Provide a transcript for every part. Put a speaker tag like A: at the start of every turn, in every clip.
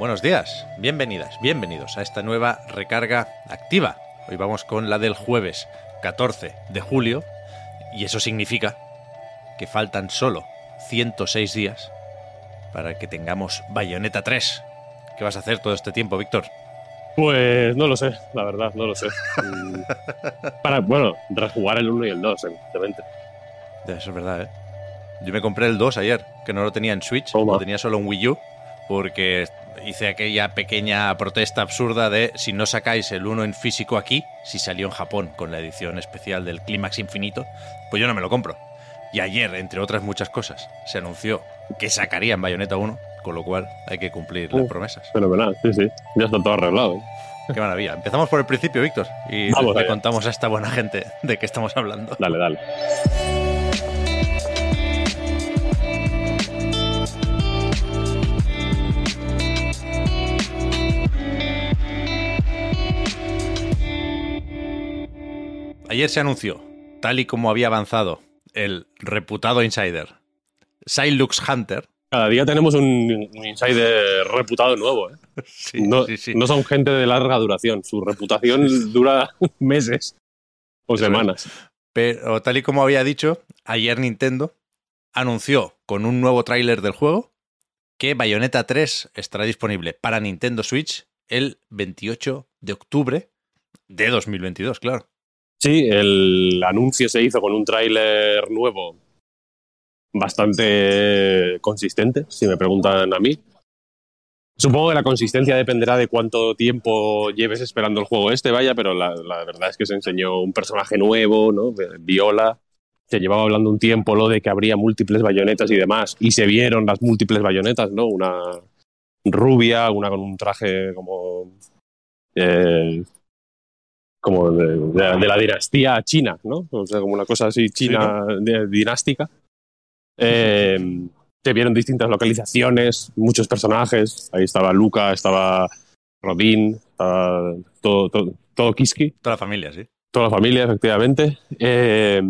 A: Buenos días, bienvenidas, bienvenidos a esta nueva recarga activa. Hoy vamos con la del jueves 14 de julio y eso significa que faltan solo 106 días para que tengamos Bayonetta 3. ¿Qué vas a hacer todo este tiempo, Víctor?
B: Pues no lo sé, la verdad, no lo sé. Para, bueno, rejugar el 1 y el 2, evidentemente.
A: Eso es verdad, ¿eh? Yo me compré el 2 ayer, que no lo tenía en Switch,
B: Toma.
A: lo tenía solo en Wii U, porque hice aquella pequeña protesta absurda de si no sacáis el 1 en físico aquí, si salió en Japón con la edición especial del Clímax Infinito, pues yo no me lo compro. Y ayer, entre otras muchas cosas, se anunció que sacarían Bayonetta 1, con lo cual hay que cumplir las
B: Uh.
A: promesas.
B: Fenomenal, sí, sí. Ya está todo arreglado. ¿eh?
A: Qué maravilla. Empezamos por el principio, Víctor, y
B: Vamos
A: le
B: allá.
A: contamos a esta buena gente de qué estamos hablando.
B: Dale, dale.
A: Ayer se anunció, tal y como había avanzado el reputado insider Silux Hunter.
B: Cada día tenemos un, un insider reputado nuevo. ¿eh?
A: Sí,
B: no,
A: sí, sí.
B: no son gente de larga duración. Su reputación dura meses o semanas.
A: Pero tal y como había dicho, ayer Nintendo anunció con un nuevo tráiler del juego que Bayonetta 3 estará disponible para Nintendo Switch el 28 de octubre de 2022, claro.
B: Sí, el anuncio se hizo con un tráiler nuevo bastante consistente, si me preguntan a mí. Supongo que la consistencia dependerá de cuánto tiempo lleves esperando el juego este, vaya, pero la, verdad es que se enseñó un personaje nuevo, ¿no? Viola. Se llevaba hablando un tiempo lo de que habría múltiples bayonetas y demás, y se vieron las múltiples bayonetas, ¿no? Una rubia, una con un traje como eh, como de, de- de la dinastía china, ¿no? O sea, como una cosa así china de- dinástica. Eh, se vieron distintas localizaciones, muchos personajes. Ahí estaba Luca, estaba Rodin, estaba todo, todo, todo Kiski,
A: Toda la familia, sí.
B: toda la familia, efectivamente. Eh,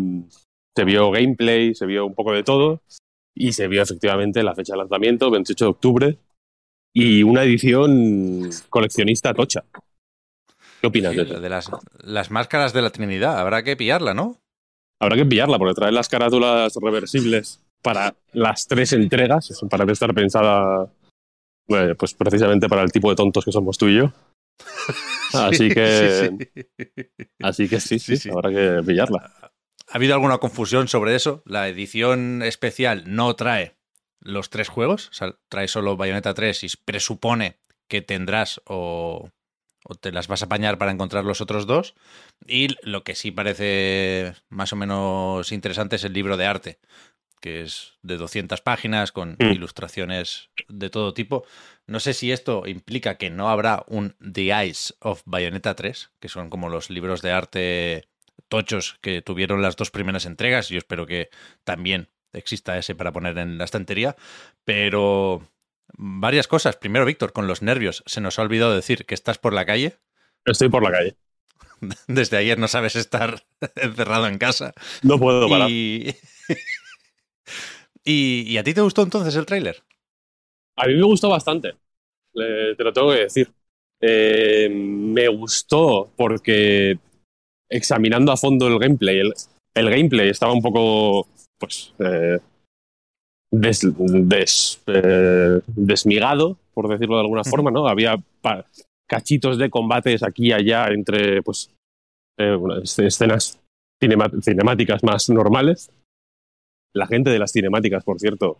B: se vio gameplay, se vio un poco de todo. Y se vio efectivamente la fecha de lanzamiento, 28 de octubre. Y una edición coleccionista tocha. ¿Qué opinas de
A: de las, las máscaras de la Trinidad, habrá que pillarla, ¿no?
B: Habrá que pillarla porque trae las carátulas reversibles para las tres entregas. Eso parece estar pensada bueno, pues precisamente para el tipo de tontos que somos tú y yo. Así que,
A: Sí, sí.
B: así que sí, sí,
A: Sí, sí.
B: habrá que pillarla.
A: ¿Ha habido alguna confusión sobre eso? La edición especial no trae los tres juegos, o sea, trae solo Bayonetta 3 y presupone que tendrás o, o te las vas a apañar para encontrar los otros dos. Y lo que sí parece más o menos interesante es el libro de arte, que es de 200 páginas con
B: Mm.
A: ilustraciones de todo tipo. No sé si esto implica que no habrá un The Eyes of Bayonetta 3, que son como los libros de arte tochos que tuvieron las dos primeras entregas. Yo espero que también exista ese para poner en la estantería. Pero varias cosas. Primero, Víctor, con los nervios, se nos ha olvidado decir que estás por la calle.
B: Estoy por la calle.
A: Desde ayer no sabes estar encerrado en casa.
B: No puedo parar.
A: Y... y... ¿Y a ti te gustó entonces el tráiler?
B: A mí me gustó bastante. Le- te lo tengo que decir. Eh, me gustó porque examinando a fondo el gameplay, el, el gameplay estaba un poco, pues, eh, des- des- eh, desmigado, por decirlo de alguna forma, ¿no? Había cachitos de combates aquí y allá entre, pues, eh, escenas cinemáticas más normales. La gente de las cinemáticas, por cierto,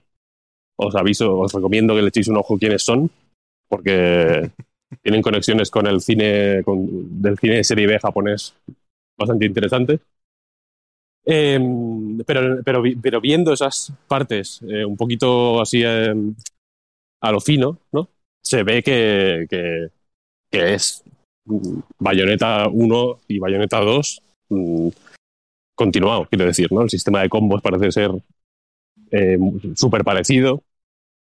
B: os aviso, os recomiendo que le echéis un ojo quiénes son, porque tienen conexiones con el cine con- del cine de serie B japonés bastante interesante. Eh, pero, pero, viendo esas partes eh, un poquito así eh, a lo fino, ¿no? Se ve que, que, es mm, Bayonetta 1 y Bayonetta 2 mm, continuado, quiero decir, ¿no? El sistema de combos parece ser eh, súper parecido.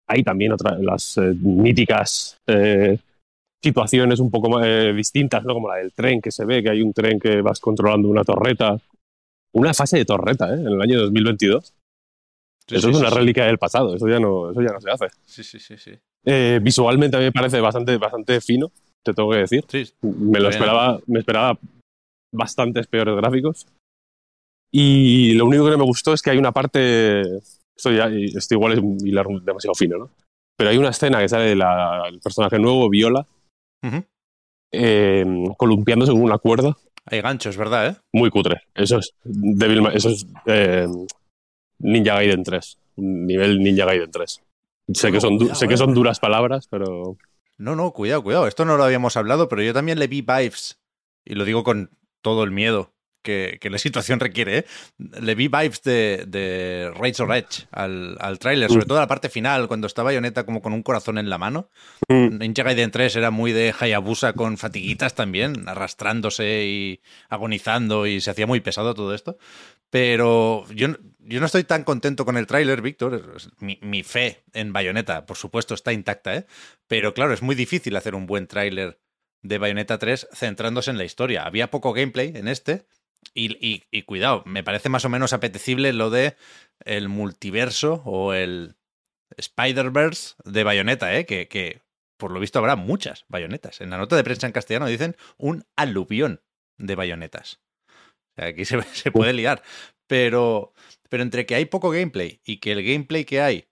B: Hay también otras, las eh, míticas eh, situaciones un poco eh, distintas, ¿no? Como la del tren, que se ve que hay un tren que vas controlando una torreta. Una fase de torreta, ¿eh? En el año 2022.
A: Sí,
B: eso
A: sí,
B: es una
A: sí,
B: reliquia del pasado, eso ya no, eso ya no se hace.
A: Sí, sí, sí, sí.
B: Eh, visualmente a mí me parece bastante, bastante fino, te tengo que decir.
A: Sí,
B: Me lo esperaba, me esperaba bastantes peores gráficos. Y lo único que no me gustó es que hay una parte. Esto, ya, esto igual es hilar demasiado fino, ¿no? Pero hay una escena que sale la- el personaje nuevo, Viola,
A: Ujú.
B: eh, columpiándose con una cuerda.
A: Hay ganchos, ¿verdad? ¿eh?
B: Muy cutre. Eso es Devil eso es eh, Ninja Gaiden 3. Un nivel Ninja Gaiden 3. Sé, que son, du-
A: cuidado,
B: sé que
A: eh.
B: son duras palabras, pero.
A: No, no, cuidado, cuidado. Esto no lo habíamos hablado, pero yo también le vi vibes, y lo digo con todo el miedo que, que la situación requiere, ¿eh? Le vi vibes de, de Razor Edge al, al tráiler, sobre
B: Mm.
A: todo la parte final, cuando está Bayonetta como con un corazón en la mano. Ninja Gaiden 3 era muy de Hayabusa con fatiguitas también, arrastrándose y agonizando, y se hacía muy pesado todo esto. Pero yo, no- yo no estoy tan contento con el tráiler, Víctor. Mi, mi fe en Bayonetta, por supuesto, está intacta, ¿eh? Pero claro, es muy difícil hacer un buen tráiler de Bayonetta 3 centrándose en la historia. Había poco gameplay en este. Y, y- y cuidado, me parece más o menos apetecible lo de el multiverso o el Spider-Verse de Bayonetta, ¿eh? Que, que por lo visto habrá muchas bayonetas. En la nota de prensa en castellano dicen un aluvión de bayonetas. O sea, aquí se, se puede liar. Pero, pero entre que hay poco gameplay y que el gameplay que hay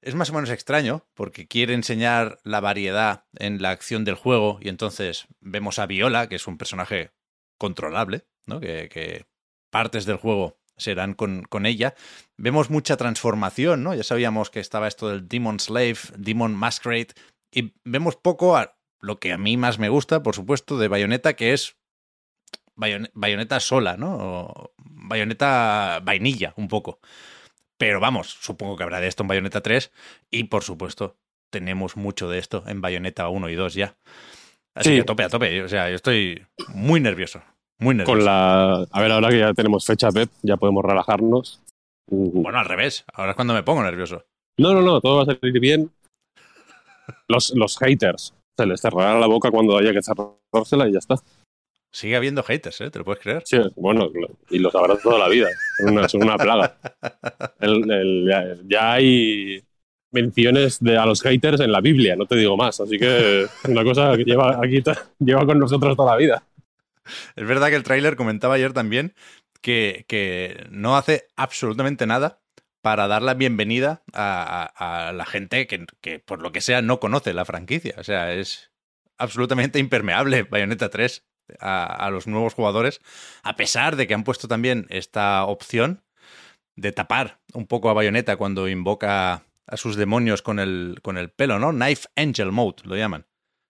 A: es más o menos extraño, porque quiere enseñar la variedad en la acción del juego, y entonces vemos a Viola, que es un personaje controlable, ¿no? Que, que partes del juego serán con, con ella. Vemos mucha transformación, ¿no? Ya sabíamos que estaba esto del Demon Slave, Demon Masquerade, y vemos poco a lo que a mí más me gusta, por supuesto, de Bayonetta, que es Bayon- Bayonetta sola, ¿no? O Bayonetta vainilla, un poco. Pero vamos, supongo que habrá de esto en Bayonetta 3 y por supuesto tenemos mucho de esto en Bayonetta 1 y 2 ya. Así
B: Sí.
A: que a tope, a tope. O sea, yo estoy muy nervioso. Muy nervioso.
B: Con la. A ver, ahora que ya tenemos fecha, Pep, ya podemos relajarnos. Mm,
A: Bueno, al revés. Ahora es cuando me pongo nervioso.
B: No, no, no, todo va a salir bien. Los, los haters se les cerrará la boca cuando haya que cerrársela y ya está.
A: Sigue habiendo haters, ¿eh? ¿Te lo puedes creer?
B: Sí, bueno, y los habrá toda la vida. Son una, son una plaga. El- el- ya, hay menciones de, a los haters en la Biblia, no te digo más. Así que una cosa que lleva aquí lleva con nosotros toda la vida.
A: Es verdad que el tráiler comentaba ayer también que, que no hace absolutamente nada para dar la bienvenida a, a- la gente que, que, por lo que sea, no conoce la franquicia. O sea, es absolutamente impermeable Bayonetta 3 a, a los nuevos jugadores, a pesar de que han puesto también esta opción de tapar un poco a Bayonetta cuando invoca a sus demonios con el, con el pelo, ¿no? Knife Angel Mode, lo llaman.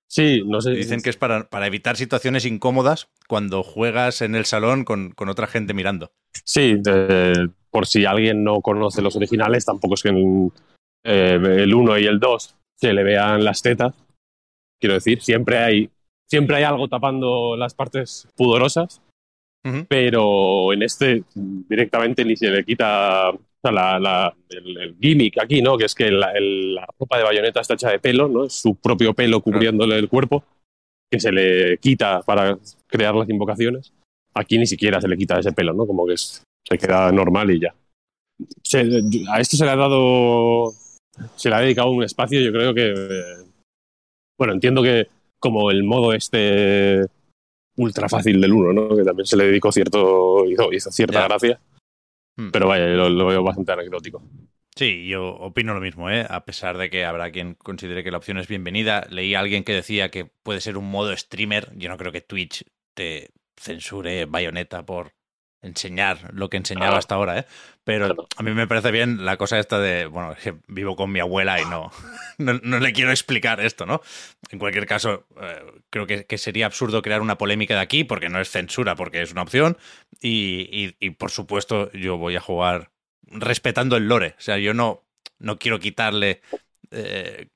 B: Sí, no sé.
A: Dicen que es para, para evitar situaciones incómodas cuando juegas en el salón con, con otra gente mirando.
B: Sí, de- por si alguien no conoce los originales, tampoco es que en eh, el 1 y el 2 se le vean las tetas. Quiero decir, siempre hay, siempre hay algo tapando las partes pudorosas, pero en este directamente ni se le quita sea, la- la- el, el gimmick aquí, ¿no? Que es que la, el- la ropa de bayoneta está hecha de pelo, ¿no? Es su propio pelo cubriéndole el cuerpo, que se le quita para crear las invocaciones. Aquí ni siquiera se le quita ese pelo, ¿no? Como que es- se queda normal y ya. Se- a esto se le ha dado. Se le ha dedicado un espacio, yo creo que. eh, bueno, entiendo que como el modo este ultra fácil del 1, ¿no? Que también se le dedicó cierto. hizo, hizo cierta
A: Ya.
B: gracia.
A: Hmm.
B: Pero vaya, lo, lo veo bastante anecdótico.
A: Sí, yo opino lo mismo, ¿eh? A pesar de que habrá quien considere que la opción es bienvenida. Leí a alguien que decía que puede ser un modo streamer. Yo no creo que Twitch te censure Bayonetta por enseñar lo que enseñaba hasta ahora, ¿eh? Pero a mí me parece bien la cosa esta de, bueno, que vivo con mi abuela y no, no, le quiero explicar esto, ¿no? En cualquier caso, eh, creo que, sería absurdo crear una polémica de aquí porque no es censura, porque es una opción. Y, por supuesto, yo voy a jugar respetando el lore. O sea, yo no, no quiero quitarle eh,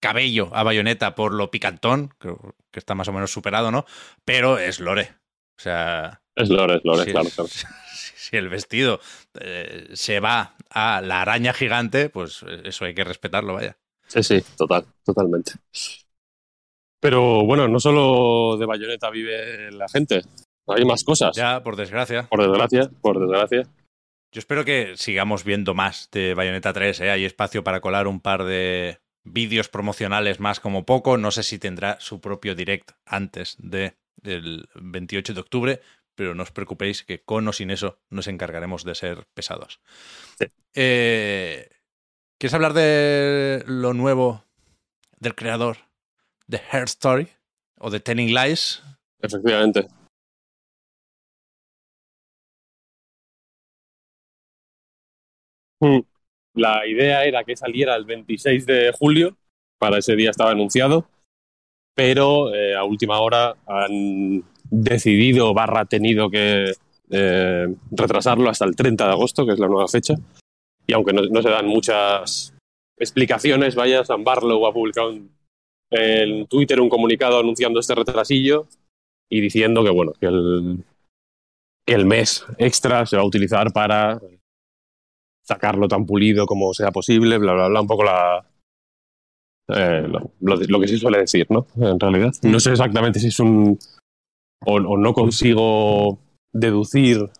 A: cabello a Bayonetta por lo picantón, creo que está más o menos superado, ¿no? Pero es lore. O sea.
B: Es lore, es lore, claro, claro.
A: Si el vestido eh, se va a la araña gigante, pues eso hay que respetarlo, vaya.
B: Sí, sí, total, totalmente. Pero bueno, no solo de Bayonetta vive la gente, hay más cosas.
A: Ya, por desgracia.
B: Por desgracia, por desgracia.
A: Yo espero que sigamos viendo más de Bayonetta 3, ¿eh? Hay espacio para colar un par de vídeos promocionales más como poco. No sé si tendrá su propio direct antes de del 28 de octubre, pero no os preocupéis que con o sin eso nos encargaremos de ser pesados. Eh, ¿Quieres hablar de lo nuevo del creador de Hair Story o de Telling Lies?
B: Efectivamente. Hmm. La idea era que saliera el 26 de julio, para ese día estaba anunciado, pero eh, a última hora han decidido barra tenido que eh, retrasarlo hasta el 30 de agosto, que es la nueva fecha. Y aunque no, se dan muchas explicaciones, vaya, San Barlow ha publicado en, Twitter un comunicado anunciando este retrasillo y diciendo que bueno, que el, que el mes extra se va a utilizar para sacarlo tan pulido como sea posible, bla, bla, bla, un poco la, eh, lo, que se suele decir, ¿no? En realidad. No sé exactamente si es un o, no consigo deducir,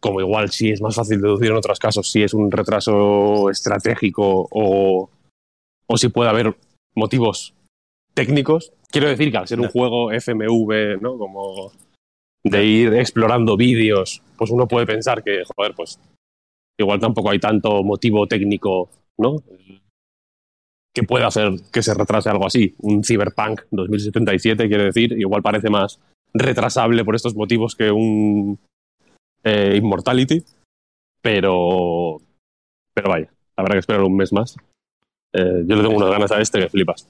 B: como igual sí es más fácil deducir en otros casos, si es un retraso estratégico o, o si puede haber motivos técnicos. Quiero decir que al ser un juego FMV, ¿no? Como de ir explorando vídeos, pues uno puede pensar que, joder, pues igual tampoco hay tanto motivo técnico, ¿no? Que pueda hacer que se retrase algo así. Un Cyberpunk 2077, quiere decir, igual parece más retrasable por estos motivos que un eh, Immortality, pero, pero vaya, habrá que esperar un mes más. Eh, yo le tengo unas ganas a este que flipas.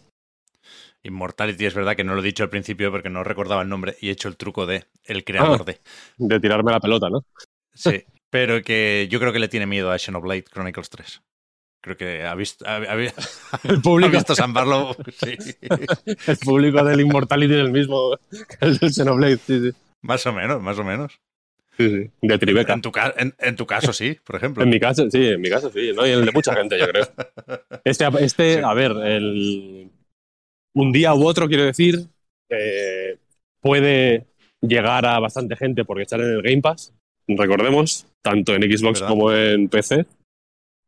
A: Immortality es verdad que no lo he dicho al principio porque no recordaba el nombre y he hecho el truco de el creador ah, de.
B: De tirarme la pelota, ¿no?
A: Sí, pero que yo creo que le tiene miedo a Xenoblade Chronicles 3. Creo que ha visto,
B: el público.
A: Ha visto San Barlow. Sí.
B: el público del Immortality es el mismo que el del Xenoblade. Sí, sí.
A: Más o menos, más o menos.
B: Sí, sí. De Tribeca.
A: En tu, en, tu caso, sí, por ejemplo.
B: en mi caso, sí, en mi caso, sí. ¿no? Y en el de mucha gente, yo creo. Este, este a ver, el, un día u otro, quiero decir, eh, puede llegar a bastante gente porque estar en el Game Pass, recordemos, tanto en Xbox como en PC.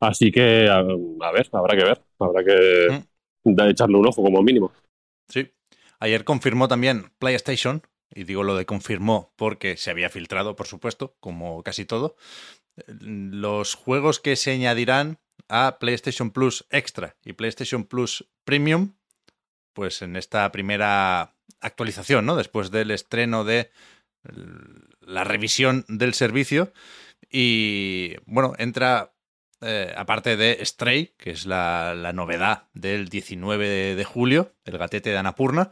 B: Así que, a, ver, habrá que ver, habrá que mm. echarle un ojo como mínimo.
A: Sí. Ayer confirmó también PlayStation, y digo lo de confirmó porque se había filtrado, por supuesto, como casi todo, los juegos que se añadirán a PlayStation Plus Extra y PlayStation Plus Premium, pues en esta primera actualización, ¿no? Después del estreno de la revisión del servicio. Y bueno, entra eh, aparte de Stray, que es la, novedad del 19 de, julio, el gatete de Anapurna,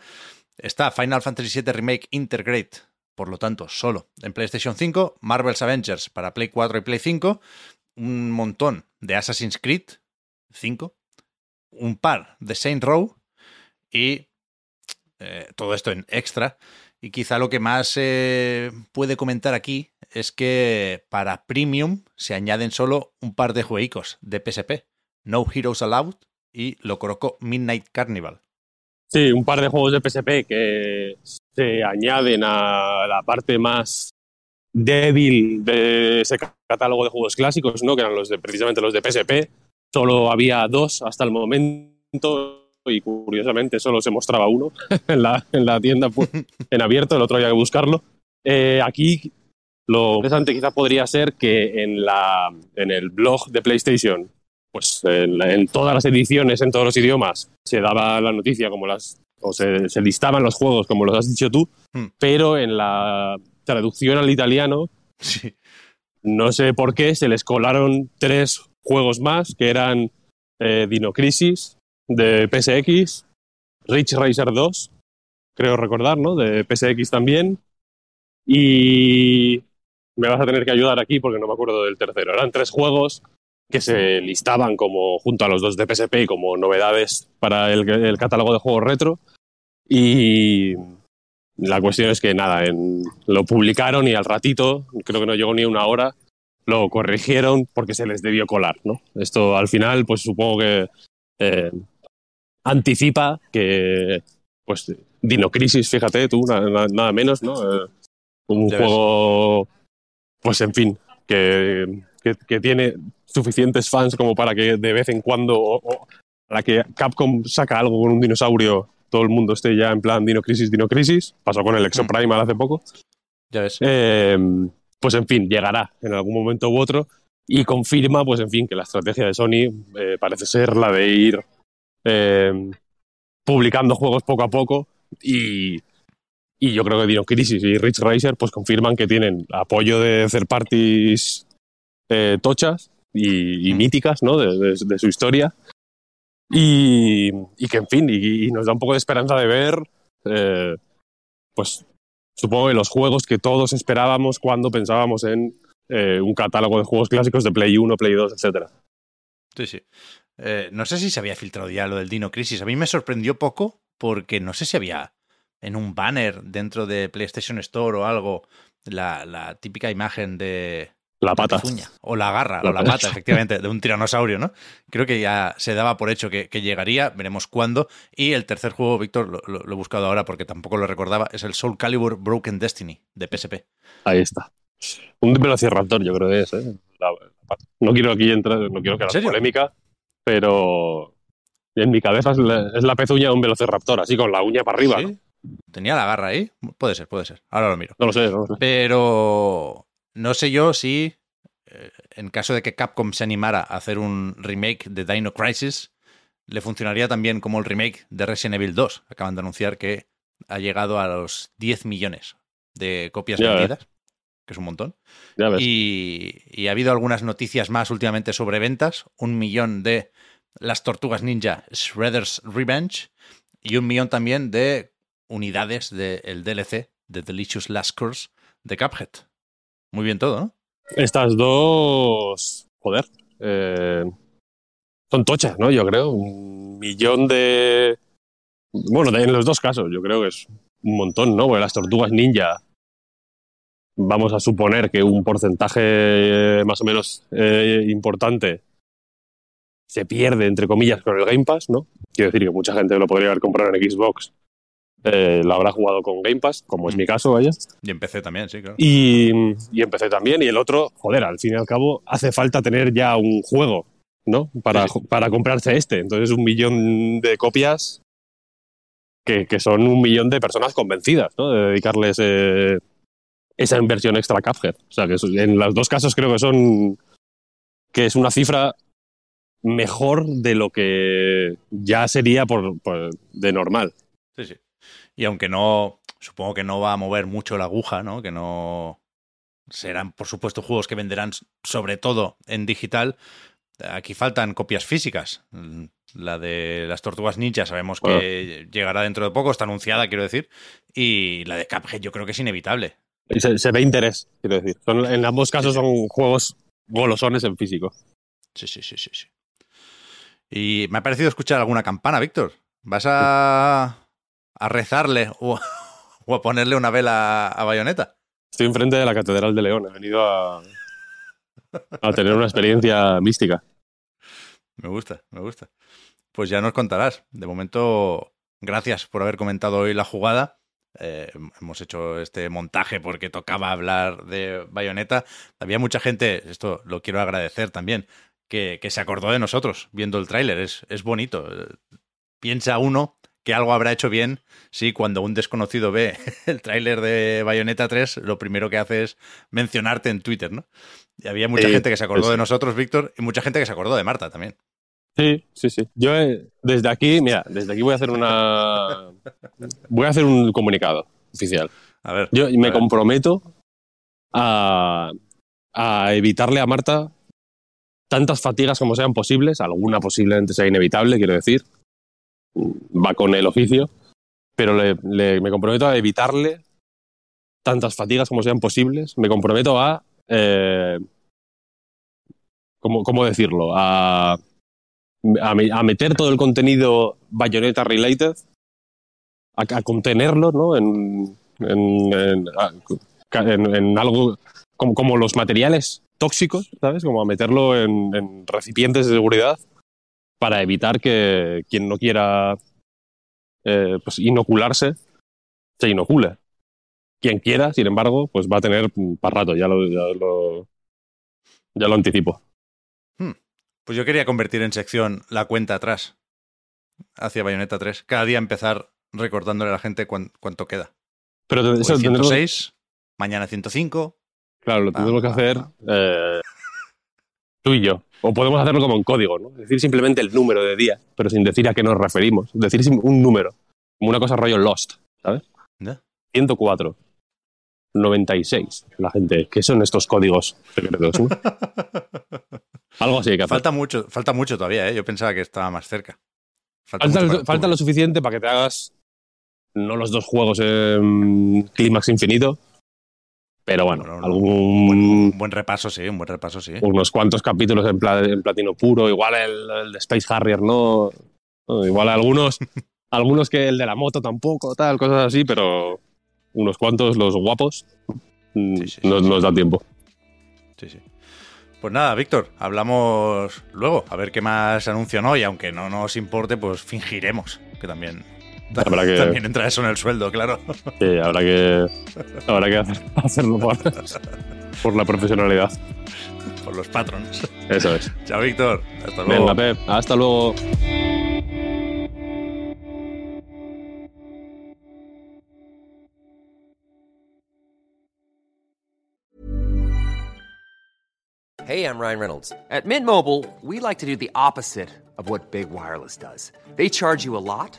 A: está Final Fantasy VII Remake Integrate, por lo tanto, solo en PlayStation 5, Marvel's Avengers para Play 4 y Play 5, un montón de Assassin's Creed 5, un par de Saint Row y eh, todo esto en extra. Y quizá lo que más se puede comentar aquí es que para Premium se añaden solo un par de juegos de PSP, No Heroes Allowed y lo colocó Midnight Carnival.
B: Sí, un par de juegos de PSP que se añaden a la parte más débil de ese catálogo de juegos clásicos, ¿no? que eran los de, precisamente los de PSP. Solo había dos hasta el momento y curiosamente solo se mostraba uno en la, en la tienda en abierto, el otro había que buscarlo. Eh, aquí lo interesante quizá podría ser que en, la, en el blog de PlayStation, pues en, todas las ediciones, en todos los idiomas, se daba la noticia como las, o se, se listaban los juegos como los has dicho tú, hmm. pero en la traducción al italiano
A: Sí.
B: No sé por qué se les colaron tres juegos más, que eran eh, Dino Crisis de PSX, Rich Racer 2, creo recordar, ¿no? De PSX también. Y me vas a tener que ayudar aquí porque no me acuerdo del tercero. Eran tres juegos que se listaban como junto a los dos de PSP y como novedades para el, el catálogo de juegos retro. Y la cuestión es que nada, en- lo publicaron y al ratito, creo que no llegó ni una hora, lo corrigieron porque se les debió colar, ¿no? Esto al final, pues supongo que eh, anticipa que, pues, Dino Crisis, fíjate tú, na- na- nada menos, ¿no? Eh, un
A: Ya ves.
B: Pues en fin, que, que, que tiene suficientes fans como para que de vez en cuando, o, o a la que Capcom saca algo con un dinosaurio, todo el mundo esté ya en plan Dino Crisis, Dino Crisis. Pasó con el Exoprimal hace poco.
A: Ya ves.
B: Eh, pues en fin, llegará en algún momento u otro y confirma, pues en fin, que la estrategia de Sony eh, parece ser la de ir eh, publicando juegos poco a poco y, y yo creo que Dino Crisis y Rich Racer pues confirman que tienen apoyo de third parties eh, tochas y, y míticas, ¿no? De, de- de su historia y, y que en fin, y, y nos da un poco de esperanza de ver eh, pues supongo que los juegos que todos esperábamos cuando pensábamos en eh, un catálogo de juegos clásicos de Play 1, Play 2, etcétera.
A: Sí, sí. Eh, no sé si se había filtrado ya lo del Dino Crisis. A mí me sorprendió poco porque no sé si había en un banner dentro de PlayStation Store o algo la, la típica imagen de
B: La
A: la
B: pata.
A: pezuña, o la garra,
B: La
A: o la
B: pata.
A: pata, efectivamente, de un tiranosaurio, ¿no? Creo que ya se daba por hecho que, que llegaría, veremos cuándo. Y el tercer juego, Víctor, lo, lo- lo he buscado ahora porque tampoco lo recordaba, es el Soul Calibur Broken Destiny de PSP.
B: Ahí está. Un velociraptor, yo creo que es. ¿eh? La- la no quiero aquí entrar, no quiero crear
A: serio?
B: polémica, pero en mi cabeza es la, es la pezuña de un velociraptor, así con la uña para arriba. ¿no?
A: ¿Tenía la garra ahí? Puede ser, puede ser. Ahora lo miro.
B: No lo sé, no lo sé.
A: Pero no sé yo si, eh, en caso de que Capcom se animara a hacer un remake de Dino Crisis, le funcionaría también como el remake de Resident Evil 2. Acaban de anunciar que ha llegado a los 10 millones de copias
B: Ya ves.
A: vendidas, que es un montón.
B: Ya ves.
A: Y, y ha habido algunas noticias más últimamente sobre ventas. Un millón de las tortugas ninja Shredder's Revenge y un millón también de unidades del DLC de Delicious Last Curse de Cuphead. Muy bien todo, ¿no?
B: Estas dos, joder, eh, son tochas, ¿no? Yo creo. Un millón de... Bueno, en los dos casos, yo creo que es un montón, ¿no? Porque las tortugas ninja, vamos a suponer que un porcentaje eh, más o menos eh, importante se pierde, entre comillas, con el Game Pass, ¿no? Quiero decir que mucha gente lo podría haber comprado en Xbox, eh, lo habrá jugado con Game Pass, como es mi caso, vaya.
A: Y empecé también, sí, claro.
B: Y, y empecé también. Y el otro, joder, al fin y al cabo, hace falta tener ya un juego, ¿no? Para,
A: Sí,
B: para comprarse este. Entonces, un millón de copias que, que son un millón de personas convencidas, ¿no? De dedicarles eh, esa inversión extra a Cuphead. O sea, que en los dos casos creo que son. que es una cifra mejor de lo que ya sería por, por- de normal.
A: Sí, sí. Y aunque no, supongo que no va a mover mucho la aguja, ¿no? Que no serán, por supuesto, juegos que venderán sobre todo en digital. Aquí faltan copias físicas. Mm, La de las tortugas ninja sabemos que llegará dentro de poco, está anunciada, quiero decir. Y la de Cuphead yo creo que es inevitable.
B: Se ve interés, quiero decir. Son- en ambos casos son juegos golosones en físico.
A: Sí, sí, sí, sí, sí. Y me ha parecido escuchar alguna campana, Víctor. ¿Vas a, a rezarle o, o a ponerle una vela a Bayonetta?
B: Estoy enfrente de la Catedral de León. He venido a, a tener una experiencia mística.
A: Me gusta, me gusta. Pues ya nos contarás. De momento, gracias por haber comentado hoy la jugada. Eh, hemos hecho este montaje porque tocaba hablar de Bayonetta. Había mucha gente, esto lo quiero agradecer también, que, que se acordó de nosotros viendo el tráiler. Es, es bonito. Eh, Piensa uno que algo habrá hecho bien si cuando un desconocido ve el tráiler de Bayonetta 3, lo primero que hace es mencionarte en Twitter, ¿no? Y había mucha
B: Sí,
A: gente que se acordó de nosotros, Víctor, y mucha gente que se acordó de Marta también.
B: Sí, sí, sí. Yo eh, desde aquí, mira, desde aquí voy a hacer una. Voy a hacer un comunicado oficial.
A: A ver.
B: Yo
A: a
B: me
A: ver.
B: comprometo a, a evitarle a Marta tantas fatigas como sean posibles, alguna posiblemente sea inevitable, quiero decir, va con el oficio, pero le, me comprometo a evitarle tantas fatigas como sean posibles, me comprometo a, eh, ¿cómo, cómo decirlo? A, a, me- a meter todo el contenido Bayonetta related, a, contenerlo, ¿no? En, en, en- en- algo como, como los materiales tóxicos, ¿sabes? Como a meterlo en recipientes de seguridad para evitar que quien no quiera eh, pues inocularse se inocule. Quien quiera, sin embargo, pues va a tener para rato, ya lo, ya lo, ya lo anticipo.
A: Pues yo quería convertir en sección la cuenta atrás hacia Bayonetta 3. Cada día empezar recordándole a la gente cuán- cuánto queda.
B: Pero te-
A: Hoy
B: eso tendremos-
A: 106, mañana 105.
B: claro, lo
A: Ah,
B: tendremos que
A: ah,
B: hacer
A: ah.
B: eh, tú y yo. O podemos hacerlo como en código, ¿no? Decir simplemente el número de día, pero sin decir a qué nos referimos. Decir un número, como una cosa rollo Lost, ¿sabes?
A: ¿Ya?
B: 104, 96. La gente, ¿qué son estos códigos secretos? no? Algo así hay que hacer.
A: Falta mucho, falta mucho todavía, ¿eh? Yo pensaba que estaba más cerca. Falta,
B: Falta, lo suficiente para que te hagas no los dos juegos en clímax infinito, pero bueno,
A: Bueno, no,
B: algún,
A: Buen- un buen repaso, sí, un buen repaso, sí.
B: unos cuantos capítulos en, pla- en platino puro, igual el, el de Space Harrier no, igual algunos, algunos que el de la moto tampoco, tal, cosas así, pero unos cuantos los guapos mm,
A: Sí, sí, sí,
B: nos,
A: sí.
B: nos da tiempo.
A: Sí, sí. Pues nada, Víctor, hablamos luego, a ver qué más anuncian hoy, aunque no nos importe, pues fingiremos, que también,
B: Habrá que-
A: también entra eso en el sueldo, claro.
B: Sí, habrá que, habrá que hacer- hacerlo por, por la profesionalidad.
A: Por los patrons.
B: Eso es.
A: Chao, Víctor. Hasta luego.
B: Venga, Pep, hasta luego.
C: Hey, I'm Ryan Reynolds. At Mint Mobile, we like to do the opposite of what Big Wireless does. They charge you a lot,